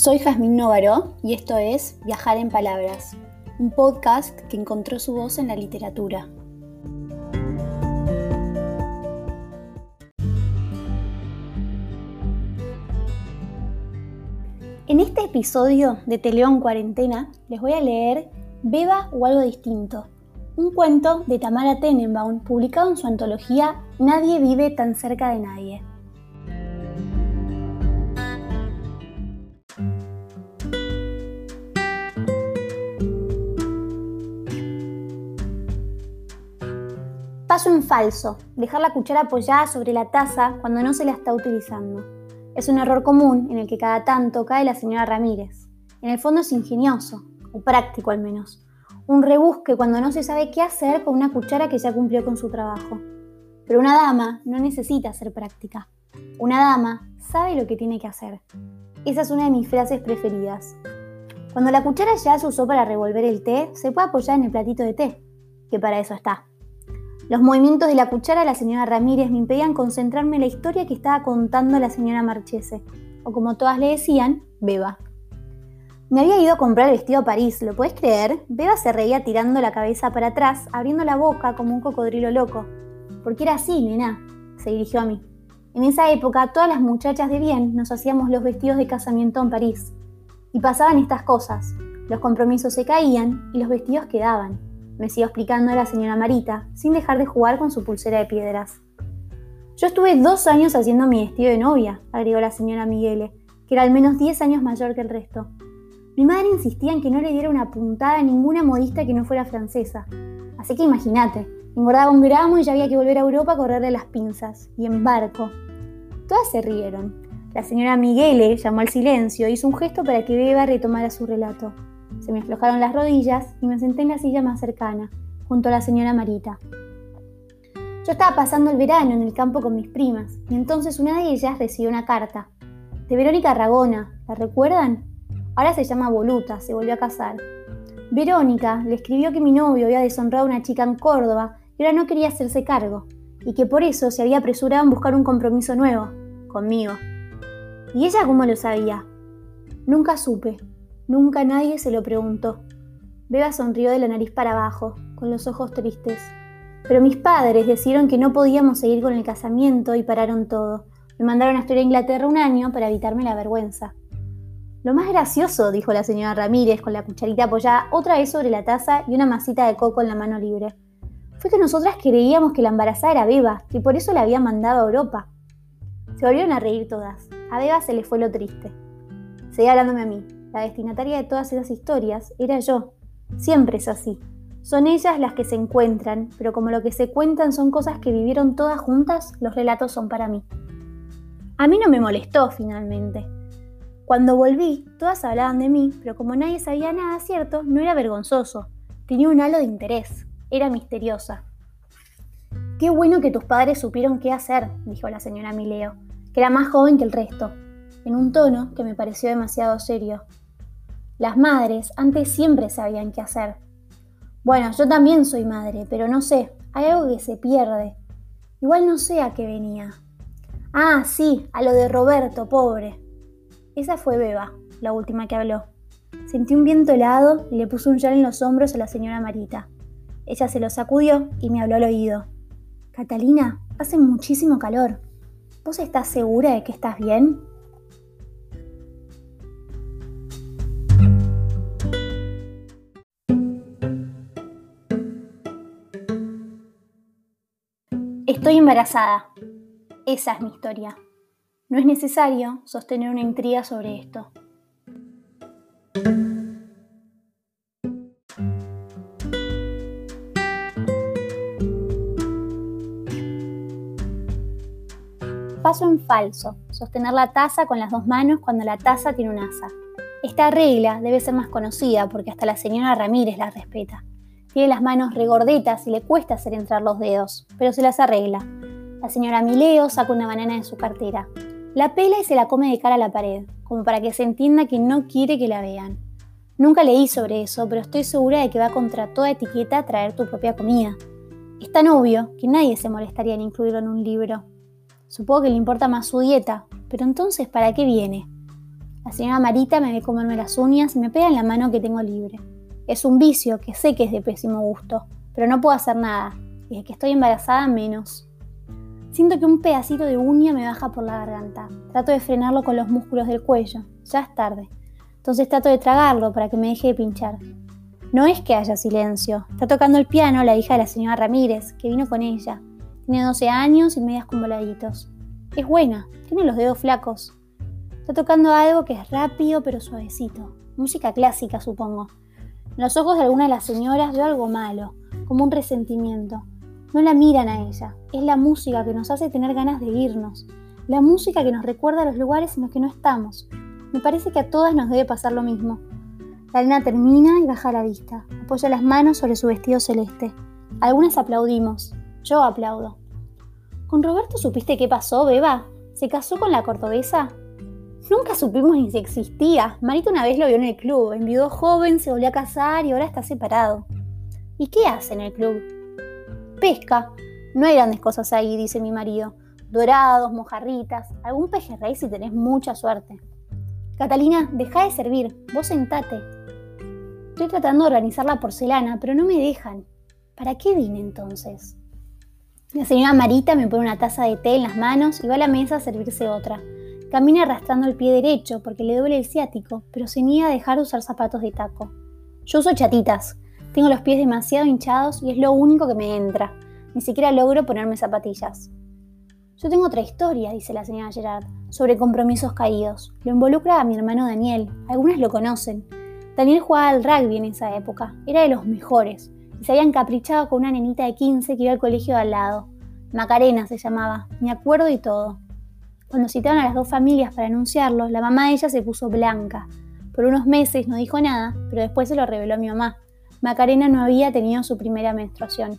Soy Jazmín Novaro y esto es Viajar en Palabras, un podcast que encontró su voz en la literatura. En este episodio de Teleón Cuarentena les voy a leer Beba o algo distinto, un cuento de Tamara Tenenbaum publicado en su antología Nadie vive tan cerca de nadie. Paso en falso, dejar la cuchara apoyada sobre la taza cuando no se la está utilizando. Es un error común en el que cada tanto cae la señora Ramírez. En el fondo es ingenioso, o práctico al menos. Un rebusque cuando no se sabe qué hacer con una cuchara que ya cumplió con su trabajo. Pero una dama no necesita ser práctica. Una dama sabe lo que tiene que hacer. Esa es una de mis frases preferidas. Cuando la cuchara ya se usó para revolver el té, se puede apoyar en el platito de té, que para eso está. Los movimientos de la cuchara de la señora Ramírez me impedían concentrarme en la historia que estaba contando la señora Marchese, o como todas le decían, Beba. Me había ido a comprar el vestido a París, ¿lo puedes creer? Beba se reía tirando la cabeza para atrás, abriendo la boca como un cocodrilo loco. Porque era así, nena, se dirigió a mí. En esa época, todas las muchachas de bien nos hacíamos los vestidos de casamiento en París. Y pasaban estas cosas. Los compromisos se caían y los vestidos quedaban me siguió explicando la señora Marita, sin dejar de jugar con su pulsera de piedras. Yo estuve dos años haciendo mi vestido de novia, agregó la señora Miguele, que era al menos diez años mayor que el resto. Mi madre insistía en que no le diera una puntada a ninguna modista que no fuera francesa. Así que imagínate, engordaba un gramo y ya había que volver a Europa a correrle las pinzas, y en barco. Todas se rieron. La señora Miguele llamó al silencio e hizo un gesto para que Beba retomara su relato. Se me aflojaron las rodillas y me senté en la silla más cercana, junto a la señora Marita. Yo estaba pasando el verano en el campo con mis primas, y entonces una de ellas recibió una carta. De Verónica Ragona, ¿la recuerdan? Ahora se llama Voluta, se volvió a casar. Verónica le escribió que mi novio había deshonrado a una chica en Córdoba y ahora no quería hacerse cargo, y que por eso se había apresurado en buscar un compromiso nuevo, conmigo. ¿Y ella cómo lo sabía? Nunca supe, Nunca nadie se lo preguntó. Beba sonrió de la nariz para abajo, con los ojos tristes. Pero mis padres decidieron que no podíamos seguir con el casamiento y pararon todo. Me mandaron a estudiar a Inglaterra un año para evitarme la vergüenza. Lo más gracioso, dijo la señora Ramírez con la cucharita apoyada otra vez sobre la taza y una masita de coco en la mano libre, fue que nosotras creíamos que la embarazada era Beba, que por eso la había mandado a Europa. Se volvieron a reír todas. A Beba se le fue lo triste. Seguía hablándome a mí. La destinataria de todas esas historias era yo. Siempre es así. Son ellas las que se encuentran, pero como lo que se cuentan son cosas que vivieron todas juntas, los relatos son para mí. A mí no me molestó finalmente. Cuando volví, todas hablaban de mí, pero como nadie sabía nada cierto, no era vergonzoso. Tenía un halo de interés. Era misteriosa. Qué bueno que tus padres supieron qué hacer, dijo la señora Mileo, que era más joven que el resto, en un tono que me pareció demasiado serio. Las madres antes siempre sabían qué hacer. Bueno, yo también soy madre, pero no sé, hay algo que se pierde. Igual no sé a qué venía. Ah, sí, a lo de Roberto, pobre. Esa fue Beba, la última que habló. Sentí un viento helado y le puse un yal en los hombros a la señora Marita. Ella se lo sacudió y me habló al oído. Catalina, hace muchísimo calor. ¿Vos estás segura de que estás bien? Embarazada. Esa es mi historia. No es necesario sostener una intriga sobre esto. Paso en falso, sostener la taza con las dos manos cuando la taza tiene un asa. Esta regla debe ser más conocida porque hasta la señora Ramírez la respeta. Tiene las manos regordetas y le cuesta hacer entrar los dedos, pero se las arregla. La señora Mileo saca una banana de su cartera. La pela y se la come de cara a la pared, como para que se entienda que no quiere que la vean. Nunca leí sobre eso, pero estoy segura de que va contra toda etiqueta traer tu propia comida. Es tan obvio que nadie se molestaría en incluirlo en un libro. Supongo que le importa más su dieta, pero entonces, ¿para qué viene? La señora Marita me ve comerme las uñas y me pega en la mano que tengo libre. Es un vicio que sé que es de pésimo gusto, pero no puedo hacer nada, y desde que estoy embarazada menos. Siento que un pedacito de uña me baja por la garganta. Trato de frenarlo con los músculos del cuello. Ya es tarde. Entonces trato de tragarlo para que me deje de pinchar. No es que haya silencio. Está tocando el piano la hija de la señora Ramírez, que vino con ella. Tiene 12 años y medias con voladitos. Es buena, tiene los dedos flacos. Está tocando algo que es rápido pero suavecito. Música clásica, supongo. En los ojos de alguna de las señoras veo algo malo, como un resentimiento. No la miran a ella. Es la música que nos hace tener ganas de irnos. La música que nos recuerda los lugares en los que no estamos. Me parece que a todas nos debe pasar lo mismo. La lena termina y baja la vista. Apoya las manos sobre su vestido celeste. Algunas aplaudimos. Yo aplaudo. ¿Con Roberto supiste qué pasó, Beba? ¿Se casó con la cordobesa? Nunca supimos ni si existía. Marita una vez lo vio en el club, enviudó joven, se volvió a casar y ahora está separado. ¿Y qué hace en el club? Pesca. No hay grandes cosas ahí, dice mi marido. Dorados, mojarritas, algún pejerrey si tenés mucha suerte. Catalina, deja de servir, vos sentate. Estoy tratando de organizar la porcelana, pero no me dejan. ¿Para qué vine entonces? La señora Marita me pone una taza de té en las manos y va a la mesa a servirse otra. Camina arrastrando el pie derecho porque le duele el ciático, pero se niega a dejar de usar zapatos de taco. Yo uso chatitas. Tengo los pies demasiado hinchados y es lo único que me entra. Ni siquiera logro ponerme zapatillas. Yo tengo otra historia, dice la señora Gerard, sobre compromisos caídos. Lo involucra a mi hermano Daniel. Algunas lo conocen. Daniel jugaba al rugby en esa época. Era de los mejores. Y se había encaprichado con una nenita de 15 que iba al colegio de al lado. Macarena se llamaba. Me acuerdo y todo. Cuando citaron a las dos familias para anunciarlo, la mamá de ella se puso blanca. Por unos meses no dijo nada, pero después se lo reveló a mi mamá. Macarena no había tenido su primera menstruación.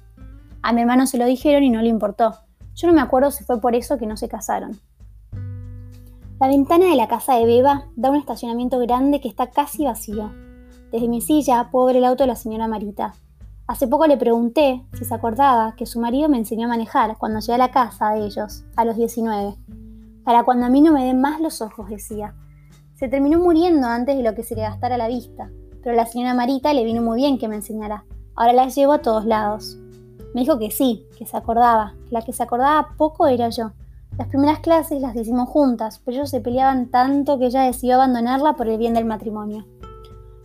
A mi hermano se lo dijeron y no le importó. Yo no me acuerdo si fue por eso que no se casaron. La ventana de la casa de Beba da un estacionamiento grande que está casi vacío. Desde mi silla puedo ver el auto de la señora Marita. Hace poco le pregunté si se acordaba que su marido me enseñó a manejar cuando llegué a la casa de ellos, a los 19 para cuando a mí no me den más los ojos, decía. Se terminó muriendo antes de lo que se le gastara la vista, pero la señora Marita le vino muy bien que me enseñara. Ahora la llevo a todos lados. Me dijo que sí, que se acordaba. La que se acordaba poco era yo. Las primeras clases las hicimos juntas, pero ellos se peleaban tanto que ella decidió abandonarla por el bien del matrimonio.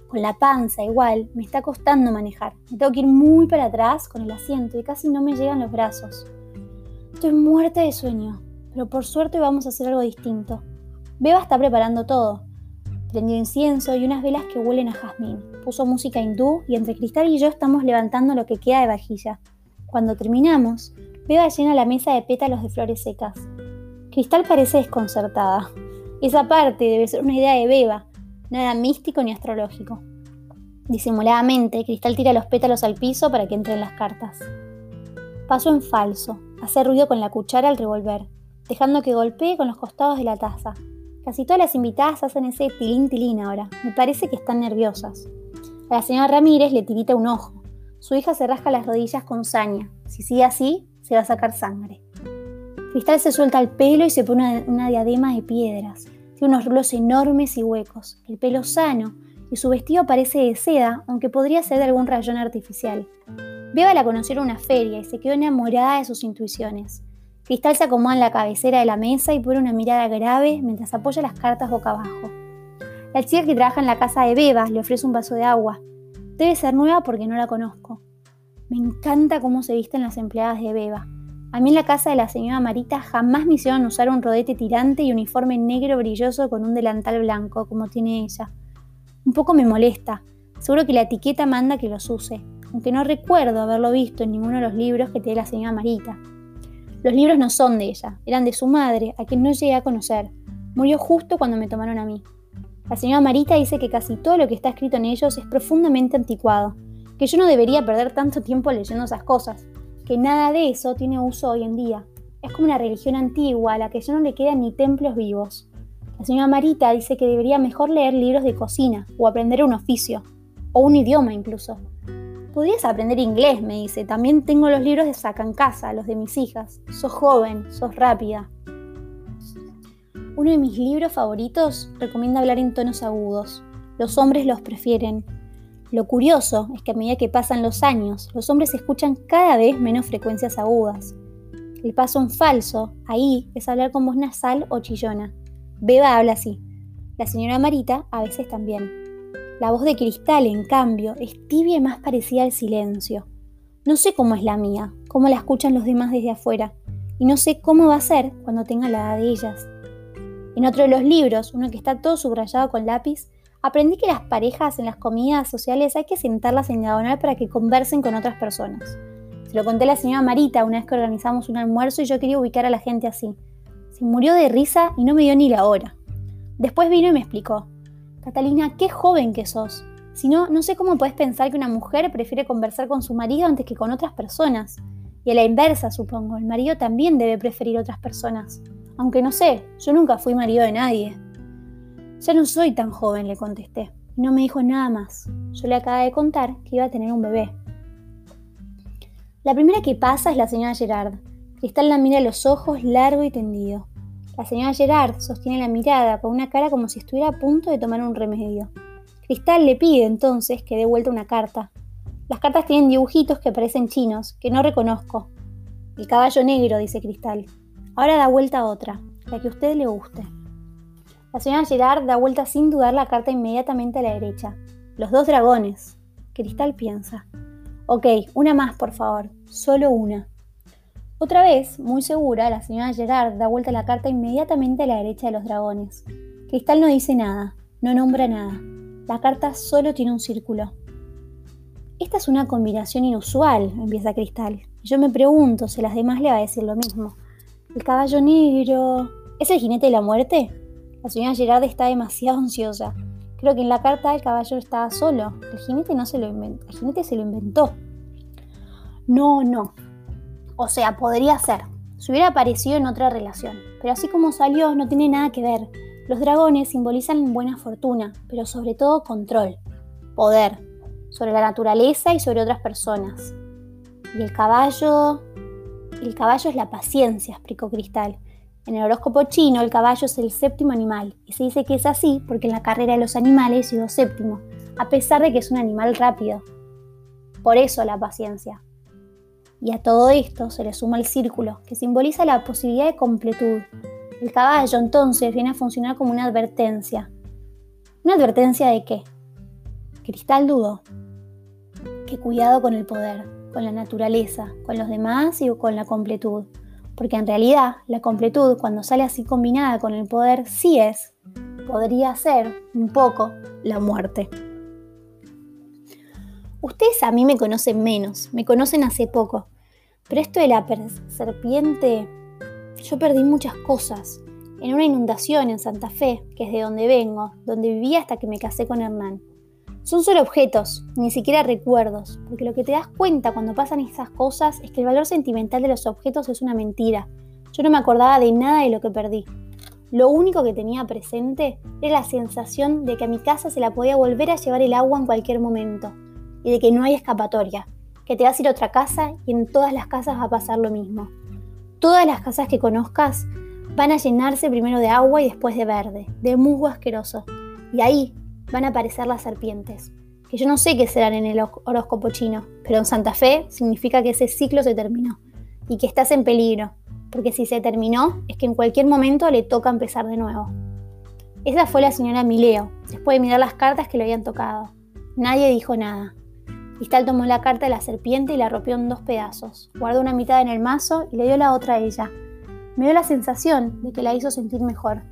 Con la panza igual, me está costando manejar. Me tengo que ir muy para atrás con el asiento y casi no me llegan los brazos. Estoy muerta de sueño pero por suerte vamos a hacer algo distinto. Beba está preparando todo. Prendió incienso y unas velas que huelen a jazmín. Puso música hindú y entre Cristal y yo estamos levantando lo que queda de vajilla. Cuando terminamos, Beba llena la mesa de pétalos de flores secas. Cristal parece desconcertada. Esa parte debe ser una idea de Beba, nada místico ni astrológico. Disimuladamente, Cristal tira los pétalos al piso para que entren las cartas. Paso en falso, hace ruido con la cuchara al revolver dejando que golpee con los costados de la taza. Casi todas las invitadas hacen ese tilín tilín ahora. Me parece que están nerviosas. A la señora Ramírez le tirita un ojo. Su hija se rasca las rodillas con saña. Si sigue así, se va a sacar sangre. Cristal se suelta el pelo y se pone una, diadema de piedras. Tiene unos rulos enormes y huecos, el pelo sano, y su vestido parece de seda, aunque podría ser de algún rayón artificial. Beba la conoció en una feria y se quedó enamorada de sus intuiciones. Cristal se acomoda en la cabecera de la mesa y pone una mirada grave mientras apoya las cartas boca abajo. La chica que trabaja en la casa de Beba le ofrece un vaso de agua. Debe ser nueva porque no la conozco. Me encanta cómo se visten las empleadas de Beba. A mí en la casa de la señora Marita jamás me hicieron usar un rodete tirante y uniforme negro brilloso con un delantal blanco, como tiene ella. Un poco me molesta. Seguro que la etiqueta manda que los use, aunque no recuerdo haberlo visto en ninguno de los libros que tiene la señora Marita. Los libros no son de ella, eran de su madre, a quien no llegué a conocer. Murió justo cuando me tomaron a mí. La señora Marita dice que casi todo lo que está escrito en ellos es profundamente anticuado, que yo no debería perder tanto tiempo leyendo esas cosas, que nada de eso tiene uso hoy en día. Es como una religión antigua a la que ya no le quedan ni templos vivos. La señora Marita dice que debería mejor leer libros de cocina o aprender un oficio, o un idioma incluso. Podrías aprender inglés, me dice. También tengo los libros de Sacan Casa, los de mis hijas. Sos joven, sos rápida. Uno de mis libros favoritos recomienda hablar en tonos agudos. Los hombres los prefieren. Lo curioso es que a medida que pasan los años, los hombres escuchan cada vez menos frecuencias agudas. El paso en falso, ahí, es hablar con voz nasal o chillona. Beba habla así. La señora Marita a veces también. La voz de Cristal, en cambio, es tibia y más parecida al silencio. No sé cómo es la mía, cómo la escuchan los demás desde afuera, y no sé cómo va a ser cuando tenga la edad de ellas. En otro de los libros, uno que está todo subrayado con lápiz, aprendí que las parejas en las comidas sociales hay que sentarlas en diagonal para que conversen con otras personas. Se lo conté a la señora Marita una vez que organizamos un almuerzo y yo quería ubicar a la gente así. Se murió de risa y no me dio ni la hora. Después vino y me explicó. Catalina, qué joven que sos. Si no, no sé cómo puedes pensar que una mujer prefiere conversar con su marido antes que con otras personas. Y a la inversa, supongo, el marido también debe preferir otras personas. Aunque no sé, yo nunca fui marido de nadie. Ya no soy tan joven, le contesté. Y no me dijo nada más. Yo le acababa de contar que iba a tener un bebé. La primera que pasa es la señora Gerard. Cristal la mira a los ojos largo y tendido. La señora Gerard sostiene la mirada con una cara como si estuviera a punto de tomar un remedio. Cristal le pide entonces que dé vuelta una carta. Las cartas tienen dibujitos que parecen chinos, que no reconozco. El caballo negro, dice Cristal. Ahora da vuelta otra, la que a usted le guste. La señora Gerard da vuelta sin dudar la carta inmediatamente a la derecha. Los dos dragones. Cristal piensa. Ok, una más, por favor. Solo una. Otra vez, muy segura, la señora Gerard da vuelta la carta inmediatamente a la derecha de los dragones. Cristal no dice nada, no nombra nada. La carta solo tiene un círculo. Esta es una combinación inusual, empieza Cristal. Yo me pregunto si las demás le va a decir lo mismo. El caballo negro. ¿Es el jinete de la muerte? La señora Gerard está demasiado ansiosa. Creo que en la carta el caballo estaba solo. El jinete no se lo inventó. El jinete se lo inventó. No, no, o sea, podría ser. Se hubiera aparecido en otra relación. Pero así como salió, no tiene nada que ver. Los dragones simbolizan buena fortuna, pero sobre todo control, poder, sobre la naturaleza y sobre otras personas. Y el caballo... El caballo es la paciencia, explicó Cristal. En el horóscopo chino, el caballo es el séptimo animal, y se dice que es así porque en la carrera de los animales llegó séptimo, a pesar de que es un animal rápido. Por eso la paciencia. Y a todo esto se le suma el círculo, que simboliza la posibilidad de completud. El caballo entonces viene a funcionar como una advertencia. ¿Una advertencia de qué? Cristal dudó. Que cuidado con el poder, con la naturaleza, con los demás y con la completud. Porque en realidad la completud, cuando sale así combinada con el poder, sí es, podría ser un poco, la muerte. Ustedes a mí me conocen menos, me conocen hace poco, pero esto de la serpiente, yo perdí muchas cosas. En una inundación en Santa Fe, que es de donde vengo, donde viví hasta que me casé con Hernán. Son solo objetos, ni siquiera recuerdos, porque lo que te das cuenta cuando pasan esas cosas es que el valor sentimental de los objetos es una mentira. Yo no me acordaba de nada de lo que perdí. Lo único que tenía presente era la sensación de que a mi casa se la podía volver a llevar el agua en cualquier momento, y de que no hay escapatoria, que te vas a ir a otra casa y en todas las casas va a pasar lo mismo. Todas las casas que conozcas van a llenarse primero de agua y después de verde, de musgo asqueroso. Y ahí van a aparecer las serpientes, que yo no sé qué serán en el horóscopo chino, pero en Santa Fe significa que ese ciclo se terminó y que estás en peligro, porque si se terminó es que en cualquier momento le toca empezar de nuevo. Esa fue la señora Mileo, después de mirar las cartas que le habían tocado. Nadie dijo nada. Cristal tomó la carta de la serpiente y la rompió en dos pedazos. Guardó una mitad en el mazo y le dio la otra a ella. Me dio la sensación de que la hizo sentir mejor,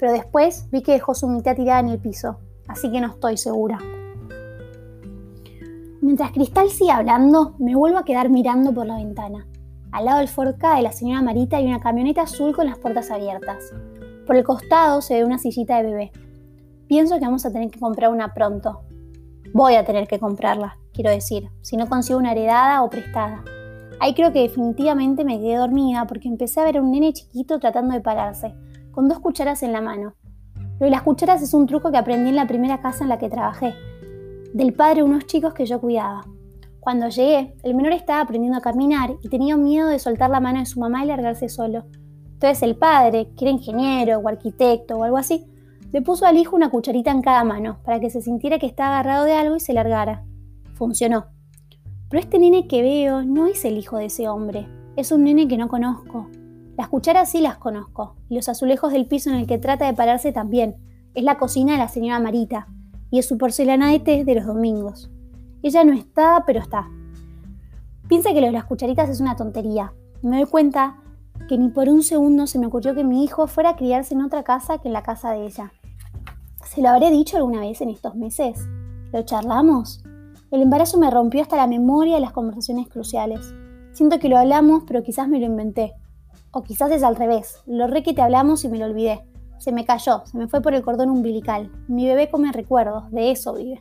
pero después vi que dejó su mitad tirada en el piso, así que no estoy segura. Mientras Cristal sigue hablando, me vuelvo a quedar mirando por la ventana. Al lado del Ford de la señora Marita hay una camioneta azul con las puertas abiertas. Por el costado se ve una sillita de bebé. Pienso que vamos a tener que comprar una pronto. Voy a tener que comprarla quiero decir, si no consigo una heredada o prestada. Ahí creo que definitivamente me quedé dormida porque empecé a ver a un nene chiquito tratando de pararse, con dos cucharas en la mano. Lo de las cucharas es un truco que aprendí en la primera casa en la que trabajé, del padre de unos chicos que yo cuidaba. Cuando llegué, el menor estaba aprendiendo a caminar y tenía miedo de soltar la mano de su mamá y largarse solo. Entonces el padre, que era ingeniero o arquitecto o algo así, le puso al hijo una cucharita en cada mano para que se sintiera que estaba agarrado de algo y se largara. Funcionó. Pero este nene que veo no es el hijo de ese hombre, es un nene que no conozco. Las cucharas sí las conozco, y los azulejos del piso en el que trata de pararse también. Es la cocina de la señora Marita, y es su porcelana de té de los domingos. Ella no está, pero está. Piensa que lo de las cucharitas es una tontería. Me doy cuenta que ni por un segundo se me ocurrió que mi hijo fuera a criarse en otra casa que en la casa de ella. ¿Se lo habré dicho alguna vez en estos meses? ¿Lo charlamos? El embarazo me rompió hasta la memoria de las conversaciones cruciales. Siento que lo hablamos, pero quizás me lo inventé. O quizás es al revés. Lo re que te hablamos y me lo olvidé. Se me cayó, se me fue por el cordón umbilical. Mi bebé come recuerdos, de eso vive.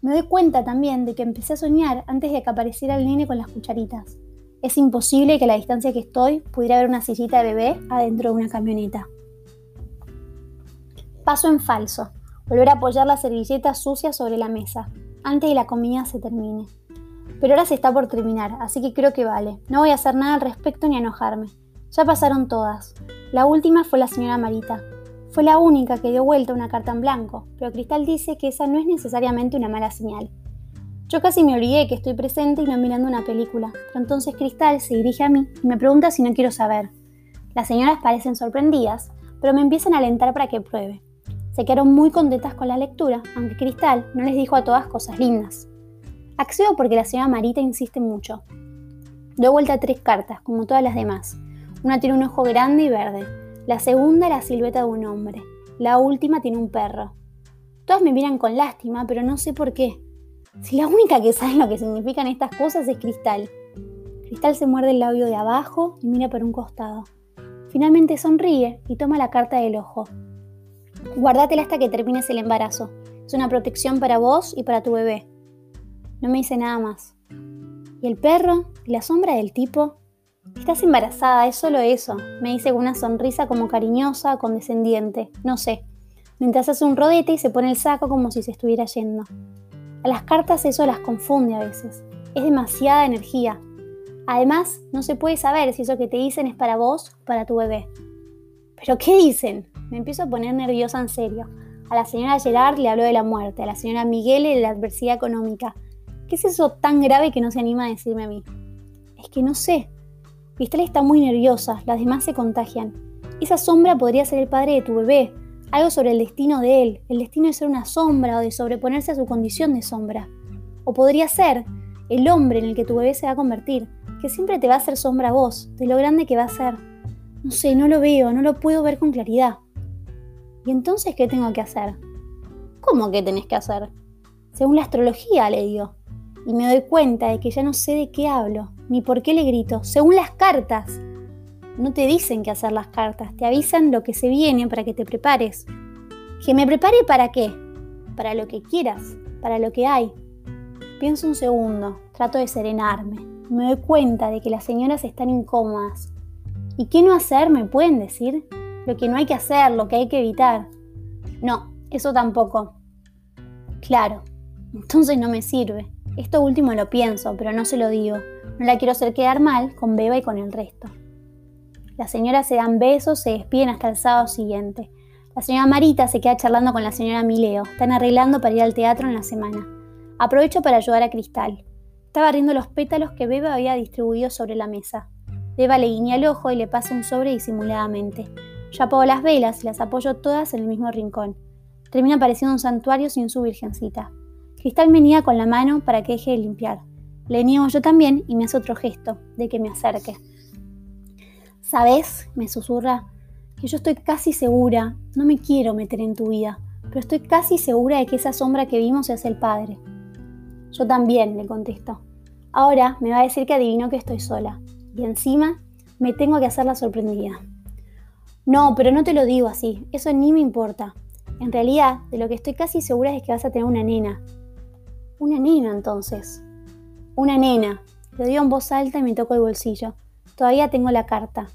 Me doy cuenta también de que empecé a soñar antes de que apareciera el nene con las cucharitas. Es imposible que a la distancia que estoy pudiera ver una sillita de bebé adentro de una camioneta. Paso en falso. Volver a apoyar la servilleta sucia sobre la mesa, antes de la comida se termine. Pero ahora se está por terminar, así que creo que vale. No voy a hacer nada al respecto ni enojarme. Ya pasaron todas. La última fue la señora Marita. Fue la única que dio vuelta una carta en blanco, pero Cristal dice que esa no es necesariamente una mala señal. Yo casi me olvidé que estoy presente y no mirando una película, pero entonces Cristal se dirige a mí y me pregunta si no quiero saber. Las señoras parecen sorprendidas, pero me empiezan a alentar para que pruebe. Se quedaron muy contentas con la lectura, aunque Cristal no les dijo a todas cosas lindas. Accedo porque la señora Marita insiste mucho. Doy vuelta tres cartas, como todas las demás, una tiene un ojo grande y verde. La segunda la silueta de un hombre. La última tiene un perro. Todas me miran con lástima, pero no sé por qué. Si la única que sabe lo que significan estas cosas es Cristal. Cristal se muerde el labio de abajo y mira por un costado. Finalmente sonríe y toma la carta del ojo. Guárdatela hasta que termines el embarazo. Es una protección para vos y para tu bebé. No me dice nada más. ¿Y el perro? ¿Y la sombra del tipo? Estás embarazada, es solo eso, me dice con una sonrisa como cariñosa, condescendiente, no sé, mientras hace un rodete y se pone el saco como si se estuviera yendo. A las cartas eso las confunde a veces, es demasiada energía. Además, no se puede saber si eso que te dicen es para vos o para tu bebé. ¿Pero qué dicen? Me empiezo a poner nerviosa en serio. A la señora Gerard le habló de la muerte, a la señora Miguel de la adversidad económica. ¿Qué es eso tan grave que no se anima a decirme a mí? Es que no sé, Cristal está muy nerviosa, las demás se contagian. Esa sombra podría ser el padre de tu bebé, algo sobre el destino de él, el destino de ser una sombra o de sobreponerse a su condición de sombra. O podría ser el hombre en el que tu bebé se va a convertir, que siempre te va a hacer sombra a vos, de lo grande que va a ser. No sé, no lo veo, no lo puedo ver con claridad. ¿Y entonces qué tengo que hacer? ¿Cómo que tenés que hacer? Según la astrología, le digo. Y me doy cuenta de que ya no sé de qué hablo ni por qué le grito, según las cartas. No te dicen qué hacer las cartas, te avisan lo que se viene para que te prepares. ¿Que me prepare para qué? Para lo que quieras, para lo que hay. Pienso un segundo, trato de serenarme. Me doy cuenta de que las señoras están incómodas. ¿Y qué no hacer me pueden decir? Lo que no hay que hacer, lo que hay que evitar. No, eso tampoco. Claro, entonces no me sirve. Esto último lo pienso, pero no se lo digo. No la quiero hacer quedar mal con Beba y con el resto. Las señoras se dan besos, se despiden hasta el sábado siguiente. La señora Marita se queda charlando con la señora Mileo. Están arreglando para ir al teatro en la semana. Aprovecho para ayudar a Cristal. Estaba barriendo los pétalos que Beba había distribuido sobre la mesa. Beba le guiña el ojo y le pasa un sobre disimuladamente. Yo apago las velas y las apoyo todas en el mismo rincón. Termina pareciendo un santuario sin su virgencita. Cristal me niega con la mano para que deje de limpiar. Le niego yo también y me hace otro gesto de que me acerque. ¿Sabes? me susurra que yo estoy casi segura, no me quiero meter en tu vida, pero estoy casi segura de que esa sombra que vimos es el padre. Yo también, le contesto. Ahora me va a decir que adivino que estoy sola. Y encima me tengo que hacer la sorprendida. No, pero no te lo digo así, eso ni me importa. En realidad, de lo que estoy casi segura es que vas a tener una nena, una nena entonces. Una nena. Lo digo en voz alta y me toco el bolsillo. Todavía tengo la carta.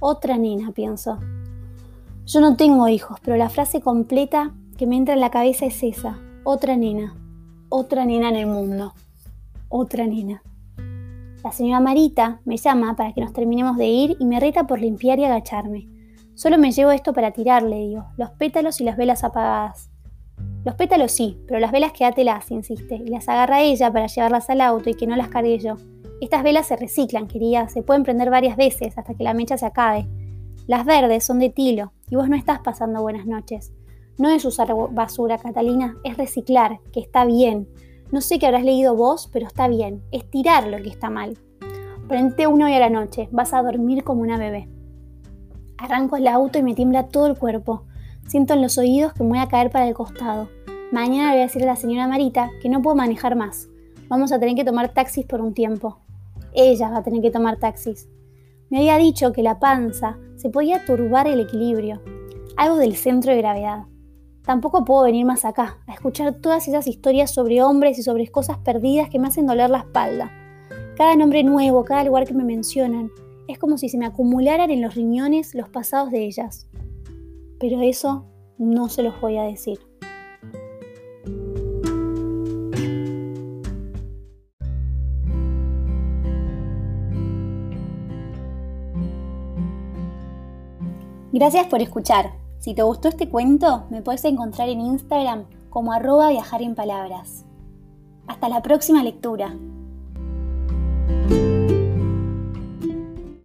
Otra nena, pienso. Yo no tengo hijos, pero la frase completa que me entra en la cabeza es esa. Otra nena. Otra nena en el mundo. Otra nena. La señora Marita me llama para que nos terminemos de ir y me reta por limpiar y agacharme. Solo me llevo esto para tirarle, digo, los pétalos y las velas apagadas. Los pétalos sí, pero las velas quédatelas, insiste, y las agarra ella para llevarlas al auto y que no las cargue yo. Estas velas se reciclan, querida, se pueden prender varias veces hasta que la mecha se acabe. Las verdes son de tilo y vos no estás pasando buenas noches. No es usar basura, Catalina, es reciclar, que está bien. No sé qué habrás leído vos, pero está bien. Es tirar lo que está mal. Prende uno hoy a la noche, vas a dormir como una bebé. Arranco el auto y me tiembla todo el cuerpo. Siento en los oídos que me voy a caer para el costado. Mañana le voy a decir a la señora Marita que no puedo manejar más. Vamos a tener que tomar taxis por un tiempo. Ella va a tener que tomar taxis. Me había dicho que la panza se podía turbar el equilibrio, algo del centro de gravedad. Tampoco puedo venir más acá, a escuchar todas esas historias sobre hombres y sobre cosas perdidas que me hacen doler la espalda. Cada nombre nuevo, cada lugar que me mencionan, es como si se me acumularan en los riñones los pasados de ellas. Pero eso no se los voy a decir. Gracias por escuchar. Si te gustó este cuento, me puedes encontrar en Instagram como arroba viajar en palabras. Hasta la próxima lectura.